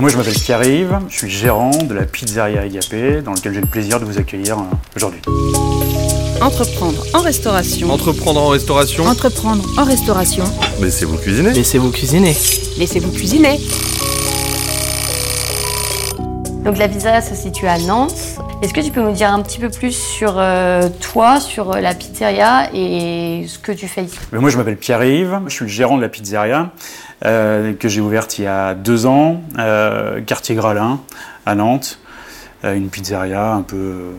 Moi, je m'appelle Pierre-Yves, je suis gérant de la pizzeria Agapé, dans lequel j'ai le plaisir de vous accueillir euh, aujourd'hui. Entreprendre en restauration. Entreprendre en restauration. Entreprendre en restauration. Laissez-vous cuisiner. Laissez-vous cuisiner. Laissez-vous cuisiner. Donc la pizzeria se situe à Nantes. Est-ce que tu peux nous dire un petit peu plus sur euh, toi, sur euh, la pizzeria et ce que tu fais ici? Moi, je m'appelle Pierre-Yves, je suis le gérant de la pizzeria que j'ai ouverte il y a deux ans, euh, quartier Gralin, à Nantes. Euh, une pizzeria un peu euh,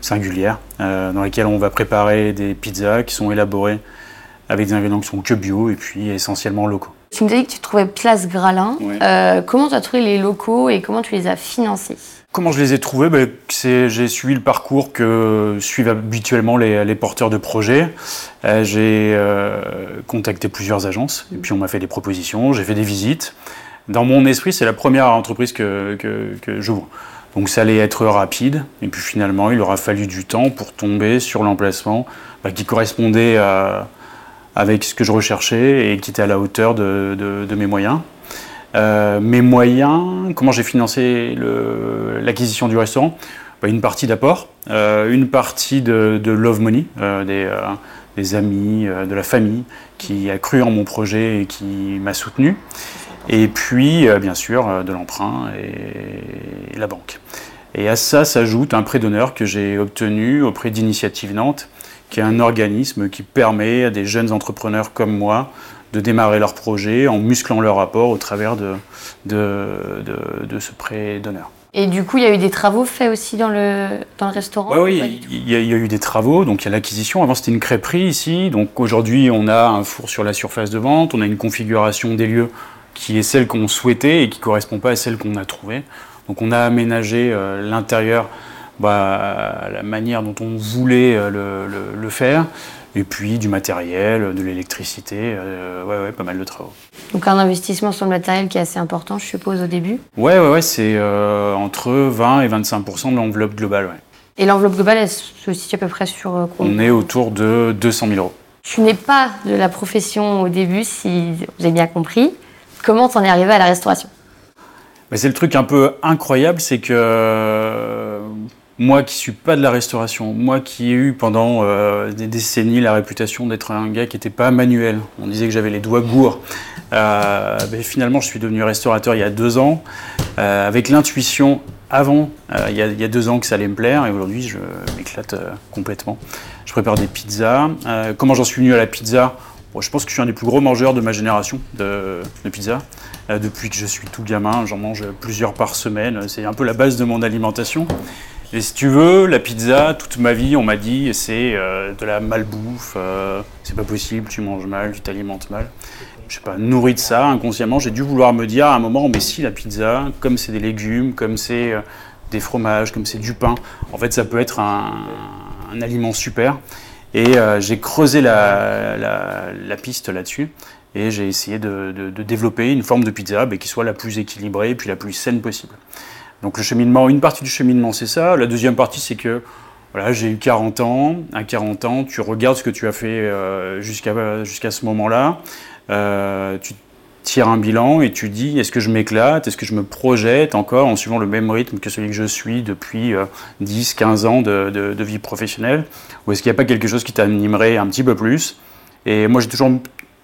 singulière, euh, dans laquelle on va préparer des pizzas qui sont élaborées avec des ingrédients qui sont que bio et puis essentiellement locaux. Tu me disais que tu trouvais Place Gralin. Euh, comment tu as trouvé les locaux et comment tu les as financés? Comment je les ai trouvés? Ben, J'ai suivi le parcours que suivent habituellement les, porteurs de projets. Euh, j'ai euh, contacté plusieurs agences et puis on m'a fait des propositions, j'ai fait des visites. Dans mon esprit, c'est la première entreprise que, que, que j'ouvre. Donc ça allait être rapide et puis finalement, il aura fallu du temps pour tomber sur l'emplacement bah, qui correspondait avec ce que je recherchais et qui était à la hauteur de mes moyens. Euh, mes moyens, comment j'ai financé l'acquisition du restaurant? Bah, Une partie d'apport, euh, une partie de, love money, euh, des, amis, de la famille qui a cru en mon projet et qui m'a soutenu. Et puis, bien sûr, de l'emprunt et la banque. Et à ça s'ajoute un prêt d'honneur que j'ai obtenu auprès d'Initiative Nantes, qui est un organisme qui permet à des jeunes entrepreneurs comme moi de démarrer leur projet en musclant leur rapport au travers de, de, de- de ce prêt d'honneur. Et du coup, il y a eu des travaux faits aussi dans le, dans le restaurant Ouais, oui, il y, a- il y a eu des travaux, donc il y a l'acquisition. Avant, c'était une crêperie ici. Donc aujourd'hui, on a un four sur la surface de vente, on a une configuration des lieux qui est celle qu'on souhaitait et qui ne correspond pas à celle qu'on a trouvée. Donc on a aménagé euh, l'intérieur bah, à la manière dont on voulait euh, le, le- le faire. Et puis du matériel, de l'électricité, euh, ouais, ouais, pas mal de travaux. Donc un investissement sur le matériel qui est assez important, je suppose, au début. Ouais, ouais, ouais, c'est euh, entre 20 et 25% de l'enveloppe globale. ouais. Et l'enveloppe globale, elle se situe à peu près sur euh, combien? On est autour de 200 000 euros. Tu n'es pas de la profession au début, si vous avez bien compris. Comment t'en es arrivé à la restauration? Mais c'est le truc un peu incroyable, c'est que euh, moi qui suis pas de la restauration, moi qui ai eu pendant euh, des décennies la réputation d'être un gars qui n'était pas manuel, on disait que j'avais les doigts gourds, euh, finalement je suis devenu restaurateur il y a deux ans, euh, avec l'intuition avant, il, y a, deux ans que ça allait me plaire, et aujourd'hui je m'éclate complètement. Je prépare des pizzas. Comment j'en suis venu à la pizza? Bon, Je pense que je suis un des plus gros mangeurs de ma génération de, de pizza. Depuis que je suis tout gamin, j'en mange plusieurs par semaine. C'est un peu la base de mon alimentation. Et si tu veux, la pizza, toute ma vie, on m'a dit c'est euh, de la malbouffe, euh, c'est pas possible, tu manges mal, tu t'alimentes mal. Je sais pas, nourri de ça, inconsciemment, j'ai dû vouloir me dire à un moment, mais si la pizza, comme c'est des légumes, comme c'est euh, des fromages, comme c'est du pain, en fait, ça peut être un, aliment super. Et j'ai creusé la, piste là-dessus. Et j'ai essayé de, développer une forme de pizza mais qui soit la plus équilibrée et puis la plus saine possible. Donc le cheminement, une partie du cheminement, c'est ça. La deuxième partie, c'est que voilà, j'ai eu 40 ans. À 40 ans, tu regardes ce que tu as fait euh, jusqu'à ce moment-là. Euh, tu tires un bilan et tu dis est-ce que je m'éclate? Est-ce que je me projette encore en suivant le même rythme que celui que je suis depuis euh, 10, 15 ans de, de- de vie professionnelle? Ou est-ce qu'il n'y a pas quelque chose qui t'animerait un petit peu plus? Et moi, j'ai toujours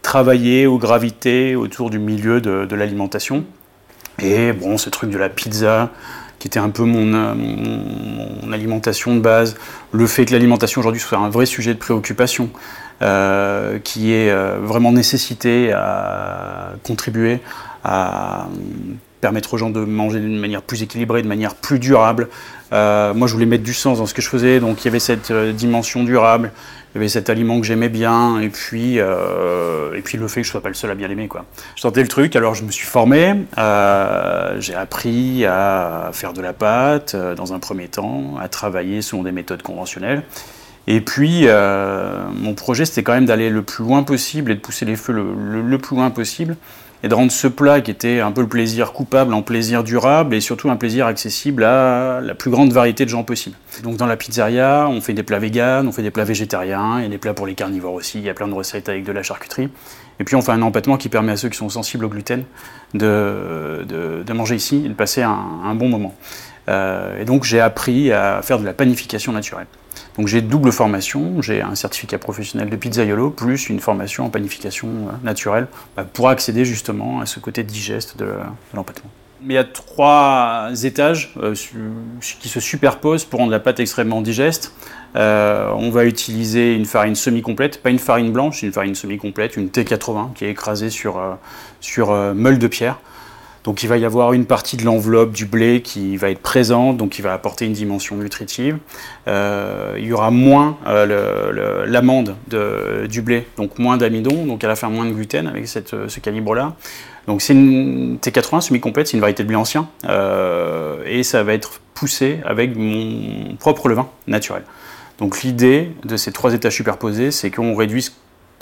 travaillé ou gravité autour du milieu de, de l'alimentation. Et bon, ce truc de la pizza, qui était un peu mon, euh, mon- alimentation de base, le fait que l'alimentation aujourd'hui soit un vrai sujet de préoccupation, euh, qui est euh, vraiment nécessité à contribuer à permettre aux gens de manger d'une manière plus équilibrée, de manière plus durable. Euh, moi, je voulais mettre du sens dans ce que je faisais, donc il y avait cette euh, dimension durable, il y avait cet aliment que j'aimais bien, et puis, euh, et puis le fait que je sois pas le seul à bien l'aimer. Je sentais le truc, alors je me suis formé, j'ai appris à faire de la pâte dans un premier temps, à travailler selon des méthodes conventionnelles. Et puis, mon projet, c'était quand même d'aller le plus loin possible et de pousser les feux le- le plus loin possible et de rendre ce plat qui était un peu le plaisir coupable en plaisir durable et surtout un plaisir accessible à la plus grande variété de gens possible. Donc dans la pizzeria, on fait des plats véganes, on fait des plats végétariens, il y a des plats pour les carnivores aussi, il y a plein de recettes avec de la charcuterie. Et puis on fait un empattement qui permet à ceux qui sont sensibles au gluten de, manger ici et de passer un, un bon moment. Euh, et donc j'ai appris à faire de la panification naturelle. Donc j'ai double formation, j'ai un certificat professionnel de pizzaiolo plus une formation en panification euh, naturelle bah, pour accéder justement à ce côté digeste de, l'empattement. Il y a trois étages euh, qui se superposent pour rendre la pâte extrêmement digeste. Euh, on va utiliser une farine semi-complète, pas une farine blanche, une farine semi-complète, une T80 qui est écrasée sur, sur meule de pierre. Donc il va y avoir une partie de l'enveloppe du blé qui va être présente, donc qui va apporter une dimension nutritive. Euh, il y aura moins euh, l'amande du blé, donc moins d'amidon, donc à la fin moins de gluten avec cette, ce calibre-là. Donc c'est une T80 semi-complète, c'est une variété de blé ancien, euh, et ça va être poussé avec mon propre levain naturel. Donc l'idée de ces trois étages superposés, c'est qu'on réduise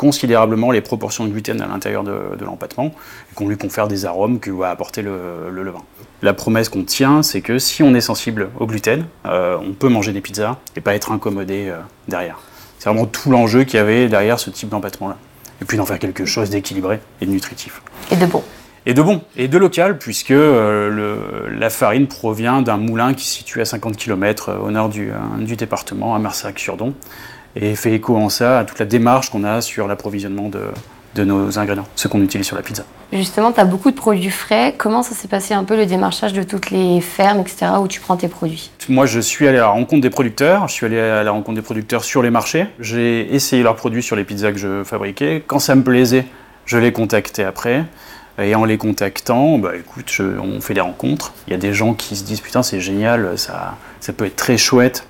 considérablement les proportions de gluten à l'intérieur de, de l'empattement et qu'on lui confère des arômes que va apporter le, le levain. La promesse qu'on tient, c'est que si on est sensible au gluten, euh, on peut manger des pizzas et pas être incommodé euh, derrière. C'est vraiment tout l'enjeu qu'il y avait derrière ce type d'empattement-là. Et puis d'en faire quelque chose d'équilibré et de nutritif. Et de bon. Et de bon, et de local, puisque euh, le, la farine provient d'un moulin qui se situe à 50 km au nord du, du département, à Marsac-sur-Don et fait écho en ça à toute la démarche qu'on a sur l'approvisionnement de, de, nos ingrédients, ce qu'on utilise sur la pizza. Justement, tu as beaucoup de produits frais. Comment ça s'est passé un peu le démarchage de toutes les fermes, etc., où tu prends tes produits? Moi, je suis allé à la rencontre des producteurs. Je suis allé à la rencontre des producteurs sur les marchés. J'ai essayé leurs produits sur les pizzas que je fabriquais. Quand ça me plaisait, je les contactais après. Et en les contactant, bah, écoute, je, on fait des rencontres. Il y a des gens qui se disent Putain, c'est génial, ça, ça peut être très chouette.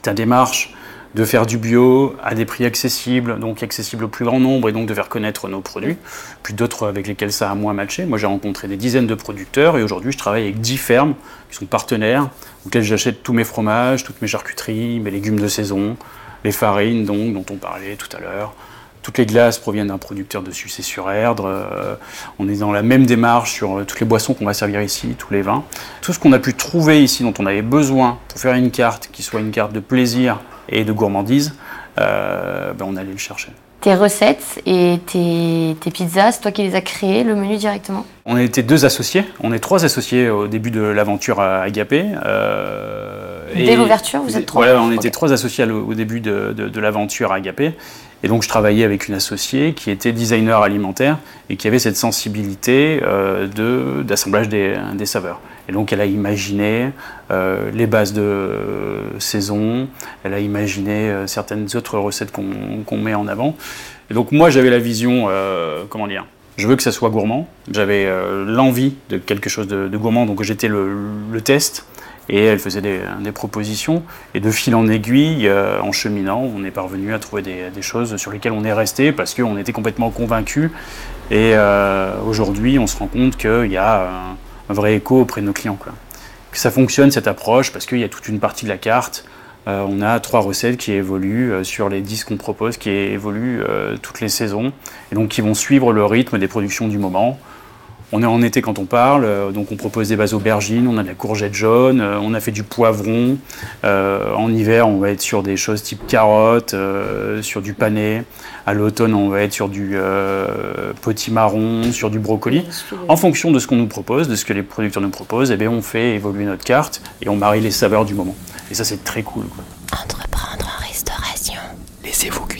Ta démarche, de faire du bio à des prix accessibles, donc accessibles au plus grand nombre, et donc de faire connaître nos produits, puis d'autres avec lesquels ça a moins matché. Moi, j'ai rencontré des dizaines de producteurs, et aujourd'hui, je travaille avec 10 fermes qui sont partenaires, auxquels j'achète tous mes fromages, toutes mes charcuteries, mes légumes de saison, les farines donc, dont on parlait tout à l'heure. Toutes les glaces proviennent d'un producteur de sucé sur Erdre. Euh, on est dans la même démarche sur euh, toutes les boissons qu'on va servir ici, tous les vins. Tout ce qu'on a pu trouver ici, dont on avait besoin pour faire une carte qui soit une carte de plaisir et de gourmandise, euh, ben on allait le chercher. Tes recettes et tes, tes pizzas, c'est toi qui les as créées, le menu directement? On était deux associés, on est trois associés au début de l'aventure à Agapé. Euh, Dès l'ouverture, vous êtes trois Voilà, on était trois associés au, début de, de, de l'aventure à Agapé. Et donc je travaillais avec une associée qui était designer alimentaire et qui avait cette sensibilité euh, de- d'assemblage des, des saveurs. Et donc elle a imaginé euh, les bases de euh, saison, elle a imaginé euh, certaines autres recettes qu'on met en avant. Et donc moi j'avais la vision, comment dire, je veux que ça soit gourmand, j'avais l'envie de quelque chose de, gourmand, donc j'étais le, test. Et elle faisait des, propositions. Et de fil en aiguille, en cheminant, on est parvenu à trouver des, des choses sur lesquelles on est resté parce qu'on était complètement convaincus. Et aujourd'hui, on se rend compte qu'il y a un, vrai écho auprès de nos clients. Que ça fonctionne cette approche parce qu'il y a toute une partie de la carte. Euh, on a trois recettes qui évoluent euh, sur les 10 qu'on propose, qui évoluent euh, toutes les saisons et donc qui vont suivre le rythme des productions du moment. On est en été quand on parle, euh, donc on propose des bases aubergines, on a de la courgette jaune, euh, on a fait du poivron. Euh, en hiver, on va être sur des choses type carottes, euh, sur du panais. À l'automne, on va être sur du euh, potimarron, sur du brocoli. En fonction de ce qu'on nous propose, de ce que les producteurs nous proposent, eh bien, on fait évoluer notre carte et on marie les saveurs du moment. Et ça, c'est très cool. quoi. Entreprendre en restauration. Laissez-vous.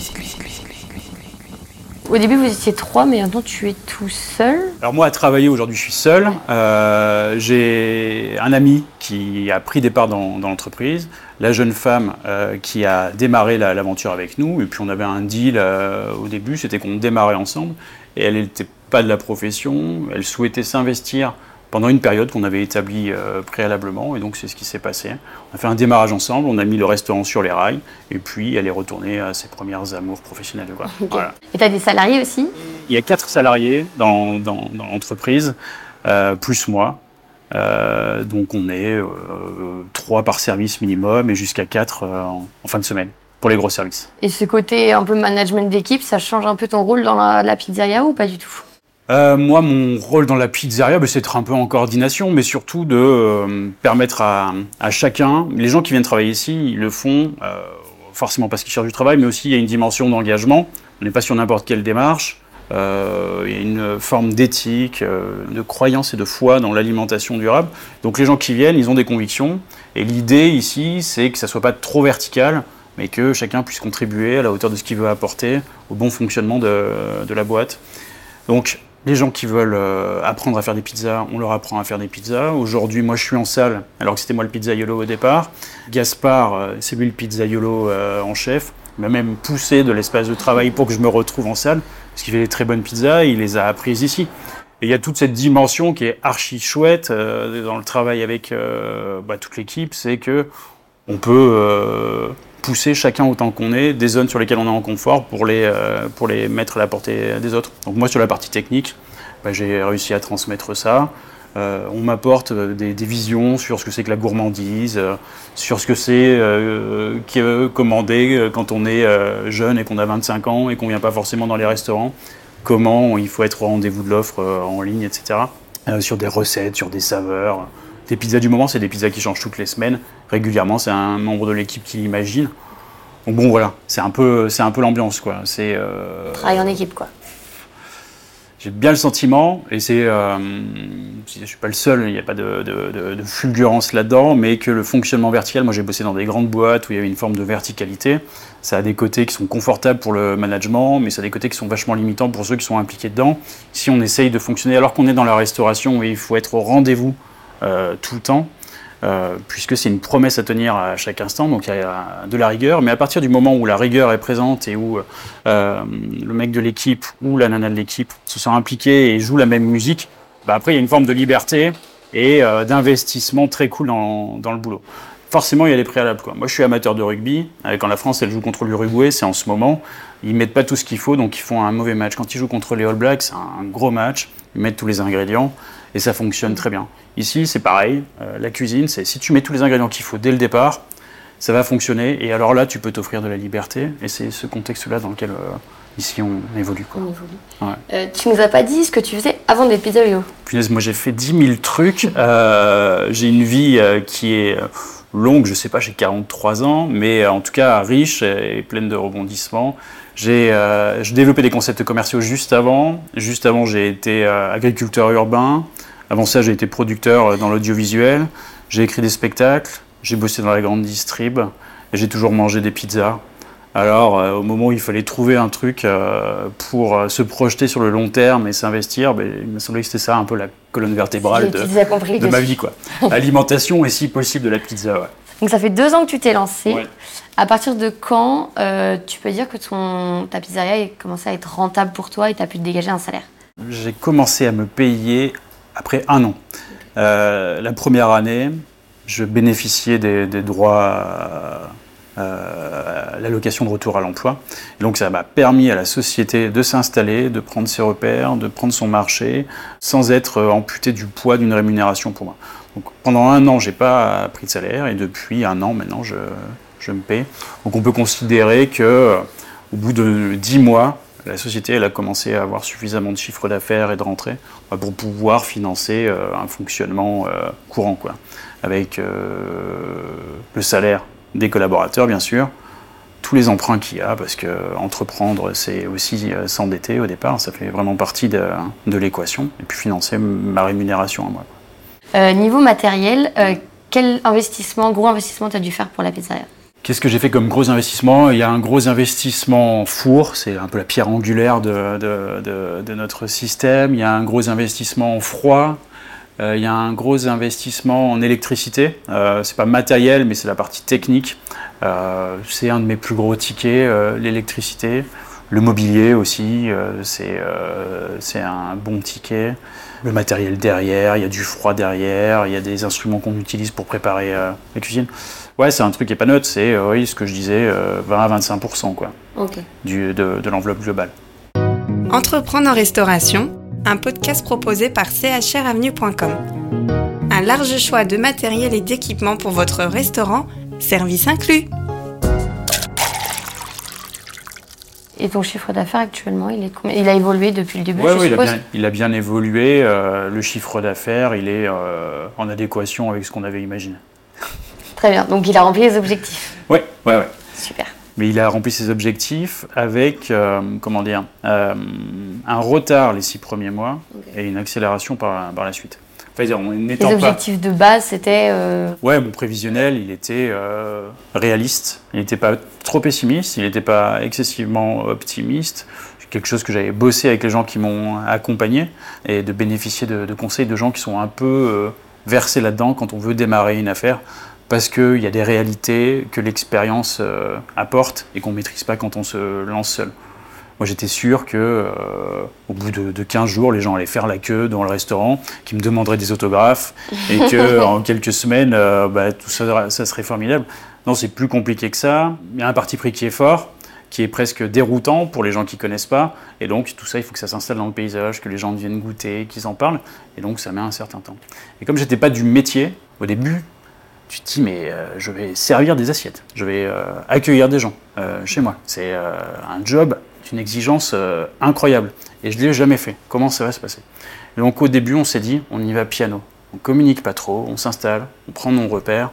Au début, vous étiez trois, mais maintenant, tu es tout seul. Alors moi, à travailler aujourd'hui, je suis seul. Euh, J'ai un ami qui a pris des parts dans, dans l'entreprise, la jeune femme euh, qui a démarré la- l'aventure avec nous, et puis on avait un deal euh, au début, c'était qu'on démarrait ensemble, et elle n'était pas de la profession, elle souhaitait s'investir pendant une période qu'on avait établie euh, préalablement, et donc c'est ce qui s'est passé. On a fait un démarrage ensemble, on a mis le restaurant sur les rails, et puis elle est retournée à ses premières amours professionnelles. quoi. Voilà. Et tu as des salariés aussi? Il y a quatre salariés dans, dans, dans l'entreprise, euh, plus moi. Euh, donc on est trois par service minimum et jusqu'à quatre en, en fin de semaine pour les gros services. Et ce côté un peu management d'équipe, ça change un peu ton rôle dans la, la pizzeria ou pas du tout? Euh, moi, mon rôle dans la pizzeria, ben, c'est d'être un peu en coordination, mais surtout de euh, permettre à, chacun, les gens qui viennent travailler ici, ils le font euh, forcément parce qu'ils cherchent du travail, mais aussi il y a une dimension d'engagement. On n'est pas sur n'importe quelle démarche. Il y a une forme d'éthique, de croyance et de foi dans l'alimentation durable. Donc les gens qui viennent, ils ont des convictions. Et l'idée ici, c'est que ça soit pas trop vertical, mais que chacun puisse contribuer à la hauteur de ce qu'il veut apporter au bon fonctionnement de, de la boîte. Donc les gens qui veulent euh, apprendre à faire des pizzas, on leur apprend à faire des pizzas. Aujourd'hui, moi, je suis en salle, alors que c'était moi le pizzaiolo au départ. Gaspard, euh, c'est lui le pizzaiolo euh, en chef. Il m'a même poussé de l'espace de travail pour que je me retrouve en salle, parce qu'il fait des très bonnes pizzas, il les a apprises ici. Et il y a toute cette dimension qui est archi chouette dans le travail avec bah, toute l'équipe, c'est que on peut pousser chacun autant qu'on est des zones sur lesquelles on est en confort pour les, euh, pour les mettre à la portée des autres. Donc moi sur la partie technique, bah, j'ai réussi à transmettre ça. Euh, on m'apporte euh, des, visions sur ce que c'est que la gourmandise, sur ce que c'est commander quand on est jeune et qu'on a 25 ans et qu'on vient pas forcément dans les restaurants. Comment il faut être au rendez-vous de l'offre en ligne, etc. Sur des recettes, sur des saveurs. Des pizzas du moment, c'est des pizzas qui changent toutes les semaines. Régulièrement, c'est un membre de l'équipe qui l'imagine. Donc bon, voilà, c'est un peu, c'est un peu l'ambiance, quoi. C'est, euh, Travail en équipe, quoi. j'ai bien le sentiment, et c'est, euh, je suis pas le seul, il n'y a pas de, de- de- de fulgurance là-dedans, mais que le fonctionnement vertical, moi j'ai bossé dans des grandes boîtes où il y avait une forme de verticalité. Ça a des côtés qui sont confortables pour le management, mais ça a des côtés qui sont vachement limitants pour ceux qui sont impliqués dedans. Si on essaye de fonctionner, alors qu'on est dans la restauration où il faut être au rendez-vous tout le temps, euh, puisque c'est une promesse à tenir à chaque instant, donc il y a de la rigueur, mais à partir du moment où la rigueur est présente et où euh, le mec de l'équipe ou la nana de l'équipe se sent impliqué et joue la même musique, bah après il y a une forme de liberté et euh, d'investissement très cool dans, dans le boulot. Forcément, il y a des préalables. Quoi. Moi, je suis amateur de rugby. Euh, Quand la France, elle joue contre l'Uruguay, c'est en ce moment. Ils mettent pas tout ce qu'il faut, donc ils font un mauvais match. Quand ils jouent contre les All Blacks, c'est un gros match. Ils mettent tous les ingrédients et ça fonctionne très bien. Ici, c'est pareil. Euh, la cuisine, c'est si tu mets tous les ingrédients qu'il faut dès le départ, ça va fonctionner. Et alors là, tu peux t'offrir de la liberté. Et c'est ce contexte-là dans lequel euh, ici on évolue. Quoi. On évolue. Ouais. Euh, tu nous as pas dit ce que tu faisais avant d'être pizzaïolo. Punaise, moi j'ai fait 10 000 trucs. J'ai une vie qui est longue, je sais pas, j'ai 43 ans, mais euh, en tout cas riche et pleine de rebondissements. J'ai euh, développé des concepts commerciaux juste avant. Juste avant, j'ai été euh, agriculteur urbain. Avant ça, j'ai été producteur euh, dans l'audiovisuel. J'ai écrit des spectacles. J'ai bossé dans la grande distrib. Et j'ai toujours mangé des pizzas. Alors, euh, au moment où il fallait trouver un truc euh, pour euh, se projeter sur le long terme et s'investir, ben, il me semblait que c'était ça un peu la colonne vertébrale de, de ma vie. quoi. Alimentation et si possible de la pizza. Ouais. Donc ça fait deux ans que tu t'es lancé. Ouais. À partir de quand tu peux dire que ton, ta pizzeria a commencé à être rentable pour toi et tu as pu te dégager un salaire? J'ai commencé à me payer après un an. La première année, je bénéficiais des, des droits euh, l'allocation de retour à l'emploi. Donc ça m'a permis à la société de s'installer, de prendre ses repères, de prendre son marché, sans être amputé du poids d'une rémunération pour moi. Donc pendant un an, j'ai pas pris de salaire et depuis un an maintenant, je, je me paie. Donc on peut considérer que au bout de dix mois, la société elle a commencé à avoir suffisamment de chiffre d'affaires et de rentrées bah, pour pouvoir financer euh, un fonctionnement euh, courant, quoi, avec le salaire des collaborateurs, bien sûr, tous les emprunts qu'il y a, parce que entreprendre, c'est aussi euh, s'endetter au départ, ça fait vraiment partie de, de l'équation, et puis financer ma rémunération à moi. Euh, Niveau matériel, euh, quel investissement, gros investissement tu as dû faire pour la pizzeria? Qu'est-ce que j'ai fait comme gros investissement? Il y a un gros investissement en four, c'est un peu la pierre angulaire de, de- de- de notre système. Il y a un gros investissement en froid. Euh, il y a un gros investissement en électricité. Euh, c'est pas matériel, mais c'est la partie technique. Euh, c'est un de mes plus gros tickets, l'électricité. Le mobilier aussi, c'est un bon ticket. Le matériel derrière, il y a du froid derrière, il y a des instruments qu'on utilise pour préparer euh, la cuisine. Ouais, c'est un truc qui est pas neutre, c'est euh, oui, ce que je disais, euh, 20 à 25% quoi, du, de, de l'enveloppe globale. Entreprendre en restauration, un podcast proposé par chravenue.com. Un large choix de matériel et d'équipements pour votre restaurant, service inclus. Et ton chiffre d'affaires actuellement, il, est combien il a évolué depuis le début, Ouais, je ouais, il, a bien, il a bien évolué. euh, le chiffre d'affaires, il est euh, en adéquation avec ce qu'on avait imaginé. Très bien, donc il a rempli les objectifs. Ouais, ouais, ouais. Super. Mais il a rempli ses objectifs avec, euh, comment dire, euh, un retard les six premiers mois et une accélération par, par la suite. Enfin, Les pas... objectifs de base, c'était. euh, Ouais, mon prévisionnel, il était euh, réaliste. Il n'était pas trop pessimiste, il n'était pas excessivement optimiste. C'est quelque chose que j'avais bossé avec les gens qui m'ont accompagné et de bénéficier de, de conseils de gens qui sont un peu versés là-dedans quand on veut démarrer une affaire. Parce qu'il y a des réalités que l'expérience euh, apporte et qu'on ne maîtrise pas quand on se lance seul. Moi, j'étais sûr que, euh, au bout de, de 15 jours, les gens allaient faire la queue dans le restaurant, qu'ils me demanderaient des autographes, et que en quelques semaines, euh, bah, tout ça, ça serait formidable. Non, c'est plus compliqué que ça. Il y a un parti pris qui est fort, qui est presque déroutant pour les gens qui connaissent pas, et donc tout ça, il faut que ça s'installe dans le paysage, que les gens viennent goûter, qu'ils en parlent, et donc ça met un certain temps. Et comme j'étais pas du métier au début, tu te dis mais euh, je vais servir des assiettes, je vais euh, accueillir des gens euh, chez moi. C'est un job, une exigence incroyable. Et je ne l'ai jamais fait. Comment ça va se passer? Donc au début on s'est dit on y va piano. On communique pas trop, on s'installe, on prend nos repères,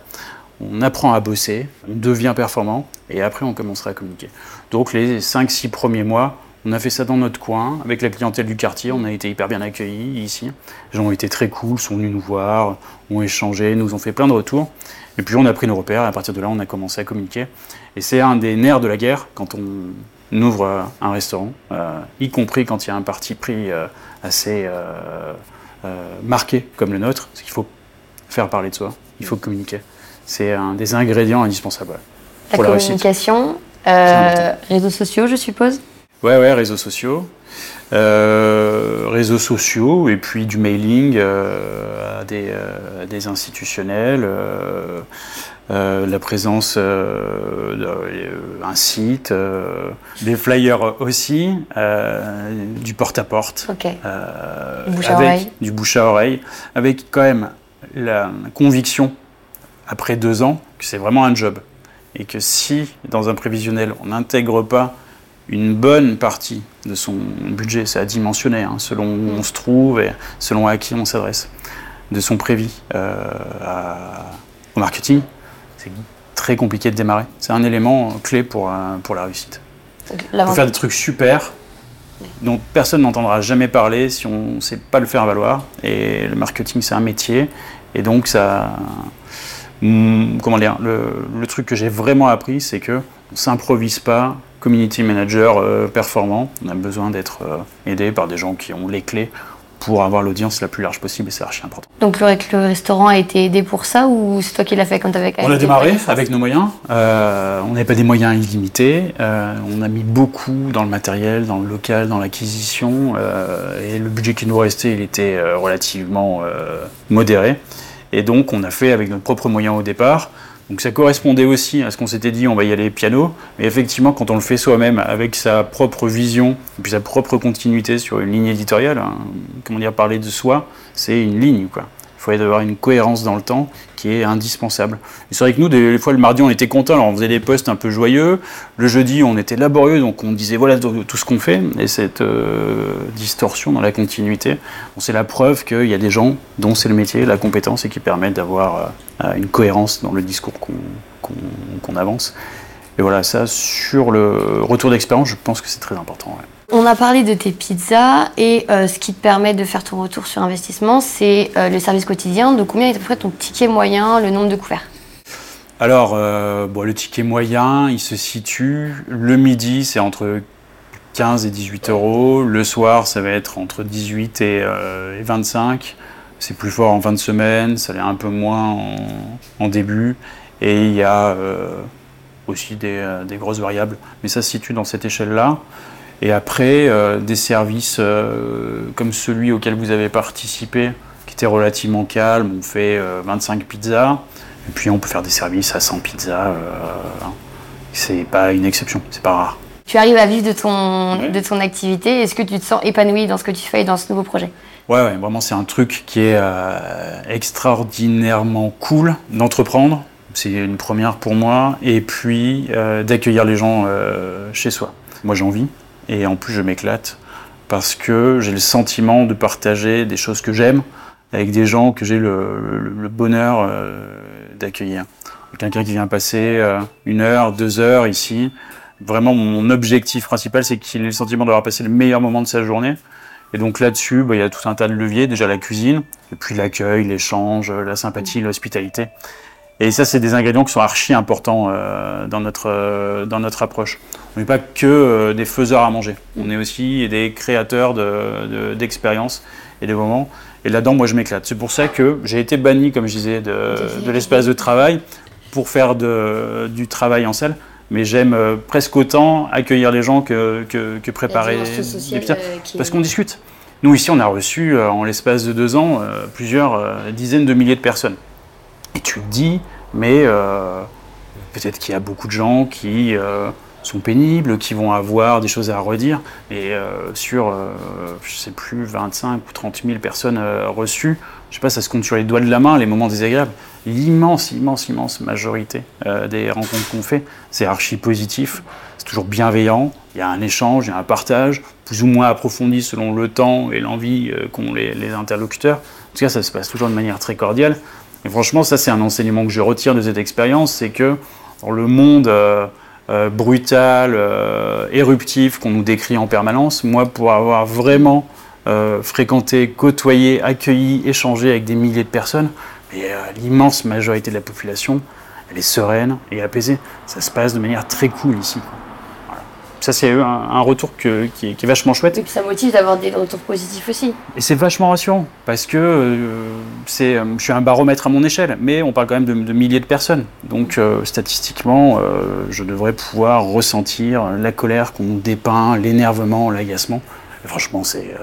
on apprend à bosser, on devient performant et après on commencera à communiquer. Donc les 5-6 premiers mois, on a fait ça dans notre coin, avec la clientèle du quartier, on a été hyper bien accueillis ici. Les gens ont été très cool, sont venus nous voir, ont échangé, nous ont fait plein de retours. Et puis on a pris nos repères et à partir de là on a commencé à communiquer. Et c'est un des nerfs de la guerre quand on ouvre euh, un restaurant, euh, y compris quand il y a un parti pris euh, assez euh, marqué comme le nôtre, c'est qu'il faut faire parler de soi, il faut communiquer. C'est un des ingrédients indispensables la pour la réussite. communication, important. réseaux sociaux, je suppose? Ouais, ouais, réseaux sociaux. Euh, réseaux sociaux et puis du mailing euh, à, des, euh, à des institutionnels, la présence euh, de- euh, un site, des flyers aussi, du porte-à-porte, à oreille. du bouche à oreille, avec quand même la conviction après deux ans que c'est vraiment un job et que si dans un prévisionnel on n'intègre pas une bonne partie de son budget, c'est à dimensionner hein, selon où on se trouve et selon à qui on s'adresse, de son prévis euh, à- au marketing, c'est très compliqué de démarrer. C'est un élément euh, clé pour, euh, pour la réussite. On peut faire des trucs super dont personne n'entendra jamais parler si on ne sait pas le faire valoir. Et le marketing, c'est un métier. Et donc, ça. Hum, Comment dire le, le truc que j'ai vraiment appris, c'est que on s'improvise pas community manager euh, performant. On a besoin d'être euh, aidé par des gens qui ont les clés pour avoir l'audience la plus large possible et c'est archi important. Donc le, le restaurant a été aidé pour ça ou c'est toi qui l'as fait quand t'avais On a démarré avec nos moyens. Euh, on n'avait pas des moyens illimités. Euh, on a mis beaucoup dans le matériel, dans le local, dans l'acquisition. euh, et le budget qui nous restait, il était relativement modéré. Et donc, on a fait avec notre propre moyen au départ. Donc, ça correspondait aussi à ce qu'on s'était dit, on va y aller piano. Mais effectivement, quand on le fait soi-même, avec sa propre vision, et puis sa propre continuité sur une ligne éditoriale, hein, comment dire, parler de soi, c'est une ligne, quoi. Il faut avoir une cohérence dans le temps qui est indispensable. C'est vrai que nous, des fois, le mardi, on était contents, alors on faisait des posts un peu joyeux. Le jeudi, on était laborieux, donc on disait voilà tout ce qu'on fait. Et cette euh, distorsion dans la continuité, c'est la preuve qu'il y a des gens dont c'est le métier, la compétence, et qui permettent d'avoir euh, une cohérence dans le discours qu'on avance. Et voilà, ça, sur le retour d'expérience, je pense que c'est très important. On a parlé de tes pizzas et euh, ce qui te permet de faire ton retour sur investissement, c'est euh, le service quotidien. De combien est à peu près ton ticket moyen, le nombre de couverts? Alors, euh, le ticket moyen, il se situe, le midi, c'est entre 15 et 18 euros. Le soir, ça va être entre 18 et, euh, et 25. C'est plus fort en fin de semaine, ça l'est un peu moins en, début. Et il y a aussi des grosses variables. Mais ça se situe dans cette échelle-là. Et après, euh, des services euh, comme celui auquel vous avez participé, qui était relativement calme, on fait euh, 25 pizzas. Et puis on peut faire des services à 100 pizzas. euh, c'est pas une exception, c'est pas rare. Tu arrives à vivre de ton, Ouais. de ton activité. Est-ce que tu te sens épanoui dans ce que tu fais et dans ce nouveau projet? Ouais, ouais, vraiment, c'est un truc qui est euh, extraordinairement cool d'entreprendre. C'est une première pour moi. Et puis euh, d'accueillir les gens euh, chez soi. Moi, j'ai envie. Et en plus, je m'éclate parce que j'ai le sentiment de partager des choses que j'aime avec des gens que j'ai le, bonheur euh, d'accueillir. Quelqu'un qui vient passer euh, une heure, deux heures ici. Vraiment, mon objectif principal, c'est qu'il ait le sentiment d'avoir passé le meilleur moment de sa journée. Et donc là-dessus, bah, il y a tout un tas de leviers. Déjà la cuisine, et puis l'accueil, l'échange, la sympathie, l'hospitalité. Et ça, c'est des ingrédients qui sont archi importants euh, dans, notre, euh, dans notre approche. On n'est pas que euh, des faiseurs à manger, on est aussi des créateurs d'expériences de, et de moments. Et là-dedans, moi, je m'éclate. C'est pour ça que j'ai été banni, comme je disais, de, de l'espace de travail pour faire de, du travail en salle. Mais j'aime presque autant accueillir les gens que, que, que préparer des pizzas. Parce qu'on discute. Nous, ici, on a reçu, en l'espace de deux ans, plusieurs dizaines de milliers de personnes. Et tu te dis, mais euh, peut-être qu'il y a beaucoup de gens qui euh, sont pénibles, qui vont avoir des choses à redire. Et euh, sur, je sais plus, 25 ou 30 000 personnes reçues, je sais pas, ça se compte sur les doigts de la main, les moments désagréables. L'immense, immense, immense majorité des rencontres qu'on fait, c'est archi positif, c'est toujours bienveillant, il y a un échange, il y a un partage, plus ou moins approfondi selon le temps et l'envie qu'ont les interlocuteurs. En tout cas, ça se passe toujours de manière très cordiale. Et franchement, ça c'est un enseignement que je retire de cette expérience, c'est que dans le monde euh, euh, brutal, euh, éruptif qu'on nous décrit en permanence, moi pour avoir vraiment fréquenté, côtoyé, accueilli, échangé avec des milliers de personnes, l'immense majorité de la population, elle est sereine et apaisée. Ça se passe de manière très cool ici ça, c'est un, retour qui, est, vachement chouette. Et puis ça motive d'avoir des retours positifs aussi. Et c'est vachement rassurant parce que euh, c'est, euh, je suis un baromètre à mon échelle, mais on parle quand même de, milliers de personnes. Donc euh, statistiquement, je devrais pouvoir ressentir la colère qu'on dépeint, l'énervement, l'agacement. Et franchement, c'est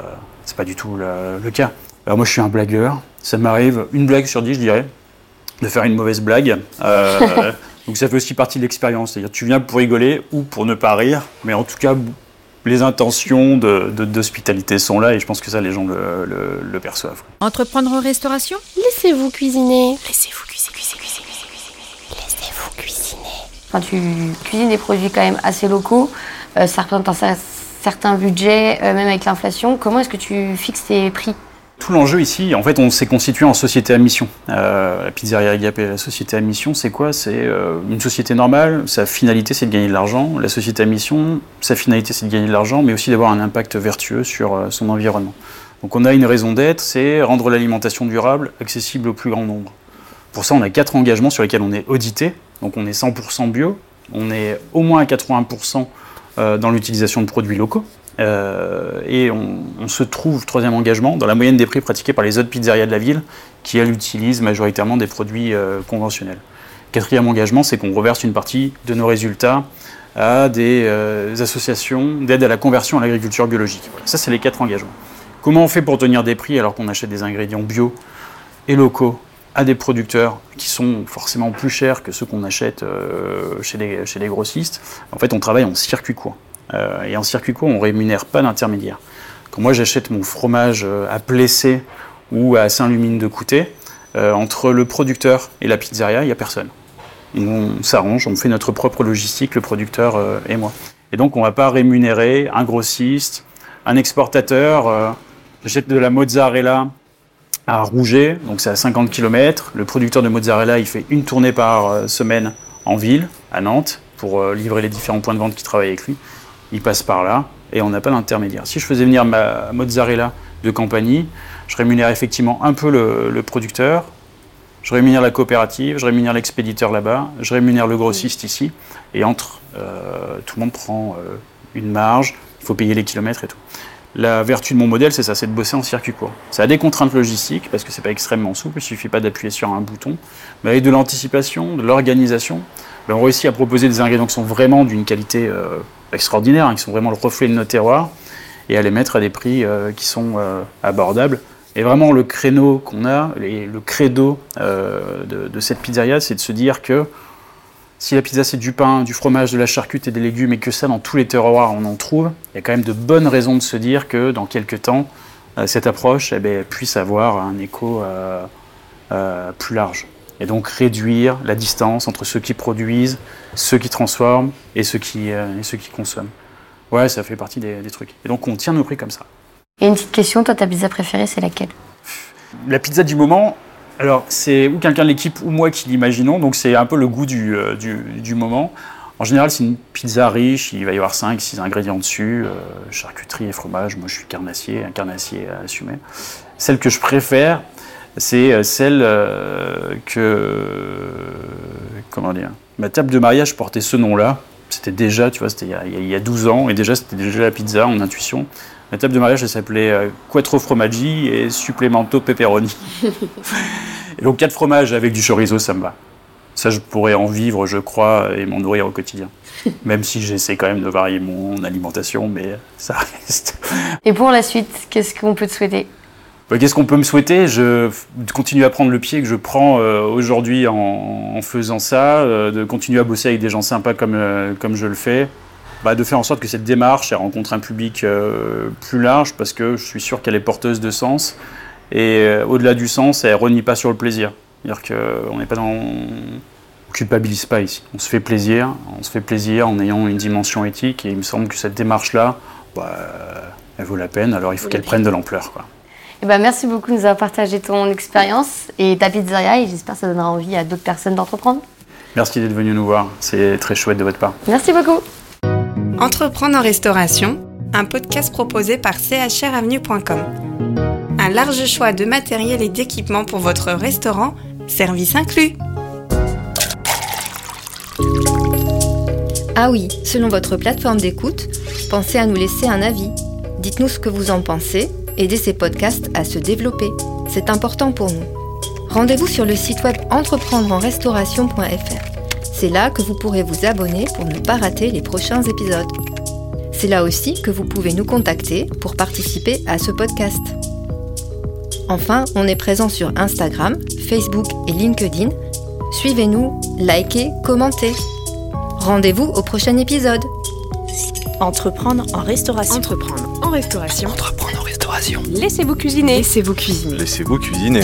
c'est pas du tout le, cas. Alors moi, je suis un blagueur. Ça m'arrive une blague sur dix, je dirais, de faire une mauvaise blague. Donc ça fait aussi partie de l'expérience. C'est-à-dire tu viens pour rigoler ou pour ne pas rire, mais en tout cas, les intentions d'hospitalité de, sont là et je pense que ça, les gens le, le, perçoivent. Entreprendre en restauration? Laissez-vous cuisiner. Laissez-vous cuisiner, cuisiner, cuisiner, Laissez-vous cuisiner. Quand tu cuisines des produits quand même assez locaux, euh, ça représente un certain budget, euh, même avec l'inflation. Comment est-ce que tu fixes tes prix? L'enjeu ici, en fait, on s'est constitué en société à mission. Euh, la pizzeria Agapé, la société à mission, c'est quoi? C'est euh, une société normale, sa finalité c'est de gagner de l'argent. La société à mission, sa finalité c'est de gagner de l'argent, mais aussi d'avoir un impact vertueux sur euh, son environnement. Donc on a une raison d'être, c'est rendre l'alimentation durable accessible au plus grand nombre. Pour ça, on a quatre engagements sur lesquels on est audité. Donc on est 100% bio, on est au moins à 80% dans l'utilisation de produits locaux. Euh, et on, se trouve, troisième engagement, dans la moyenne des prix pratiqués par les autres pizzerias de la ville, qui elles utilisent majoritairement des produits euh, conventionnels. Quatrième engagement, c'est qu'on reverse une partie de nos résultats à des euh, associations d'aide à la conversion à l'agriculture biologique. Ça, c'est les quatre engagements. Comment on fait pour tenir des prix alors qu'on achète des ingrédients bio et locaux à des producteurs qui sont forcément plus chers que ceux qu'on achète chez, les, chez les grossistes? En fait, on travaille en circuit court. Euh, et en circuit court, on ne rémunère pas d'intermédiaire. Quand moi j'achète mon fromage euh, à Plessé ou à Saint-Lumine de Couté, euh, entre le producteur et la pizzeria, il n'y a personne. On, s'arrange, on fait notre propre logistique, le producteur et moi. Et donc on ne va pas rémunérer un grossiste, un exportateur. J'achète de la mozzarella à Rouget, donc c'est à 50 km. Le producteur de mozzarella, il fait une tournée par semaine en ville, à Nantes, pour livrer les différents points de vente qui travaillent avec lui il passe par là et on n'a pas d'intermédiaire. Si je faisais venir ma mozzarella de compagnie, je rémunère effectivement un peu le, producteur, je rémunère la coopérative, je rémunère l'expéditeur là-bas, je rémunère le grossiste ici, et entre, euh, tout le monde prend euh, une marge, il faut payer les kilomètres et tout. La vertu de mon modèle, c'est ça, c'est de bosser en circuit court. Ça a des contraintes logistiques, parce que c'est pas extrêmement souple, il suffit pas d'appuyer sur un bouton, mais avec de l'anticipation, de l'organisation, ben, on réussit à proposer des ingrédients qui sont vraiment d'une qualité euh, extraordinaire, hein, qui sont vraiment le reflet de nos terroirs, et à les mettre à des prix euh, qui sont euh, abordables. Et vraiment, le créneau qu'on a, le credo de, cette pizzeria, c'est de se dire que si la pizza c'est du pain, du fromage, de la charcute et des légumes, et que ça, dans tous les terroirs, on en trouve, il y a quand même de bonnes raisons de se dire que dans quelques temps, cette approche eh ben, puisse avoir un écho plus large et donc réduire la distance entre ceux qui produisent, ceux qui transforment et ceux qui, euh, et ceux qui consomment. Ouais, ça fait partie des, trucs. Et donc on tient nos prix comme ça. Et une petite question, toi ta pizza préférée c'est laquelle? La pizza du moment, Alors, c'est ou quelqu'un de l'équipe ou moi qui l'imaginons, donc c'est un peu le goût du, euh, du, du moment. En général, c'est une pizza riche, il va y avoir 5-6 ingrédients dessus, euh, charcuterie et fromage. Moi, je suis carnassier, un carnassier à assumer. Celle que je préfère, c'est euh, celle euh, que. Comment dire Ma table de mariage portait ce nom-là. C'était déjà, tu vois, c'était il, y a- il y a 12 ans, et déjà, c'était déjà la pizza en intuition. Ma table de mariage, elle s'appelait euh, Quattro Formaggi et Supplemento Pepperoni. et donc, quatre fromages avec du chorizo, ça me va. Ça, je pourrais en vivre, je crois, et m'en nourrir au quotidien. Même si j'essaie quand même de varier mon alimentation, mais ça reste. Et pour la suite, qu'est-ce qu'on peut te souhaiter? Qu'est-ce qu'on peut me souhaiter? Je continuer à prendre le pied que je prends euh, aujourd'hui en, faisant ça, euh, de continuer à bosser avec des gens sympas comme, euh, comme je le fais, bah, de faire en sorte que cette démarche elle rencontre un public plus large parce que je suis sûr qu'elle est porteuse de sens et au-delà du sens, elle renie pas sur le plaisir. C'est-à-dire qu'on n'est pas dans on culpabilise pas ici. On se fait plaisir, on se fait plaisir en ayant une dimension éthique et il me semble que cette démarche-là, bah, elle vaut la peine. Alors il faut qu'elle prenne de l'ampleur, quoi. Eh ben, merci beaucoup de nous avoir partagé ton expérience et ta pizzeria et j'espère que ça donnera envie à d'autres personnes d'entreprendre. Merci d'être venu nous voir, c'est très chouette de votre part. Merci beaucoup. Entreprendre en restauration, un podcast proposé par chravenue.com. Un large choix de matériel et d'équipements pour votre restaurant, service inclus. Ah oui, selon votre plateforme d'écoute, pensez à nous laisser un avis. Dites-nous ce que vous en pensez, aidez ces podcasts à se développer. C'est important pour nous. Rendez-vous sur le site web entreprendreenrestauration.fr. C'est là que vous pourrez vous abonner pour ne pas rater les prochains épisodes. C'est là aussi que vous pouvez nous contacter pour participer à ce podcast. Enfin, on est présent sur Instagram, Facebook et LinkedIn. Suivez-nous, likez, commentez. Rendez-vous au prochain épisode. Entreprendre en restauration. Entreprendre en restauration. Entreprendre Laissez-vous cuisiner. Laissez-vous cuisiner. Laissez-vous cuisiner.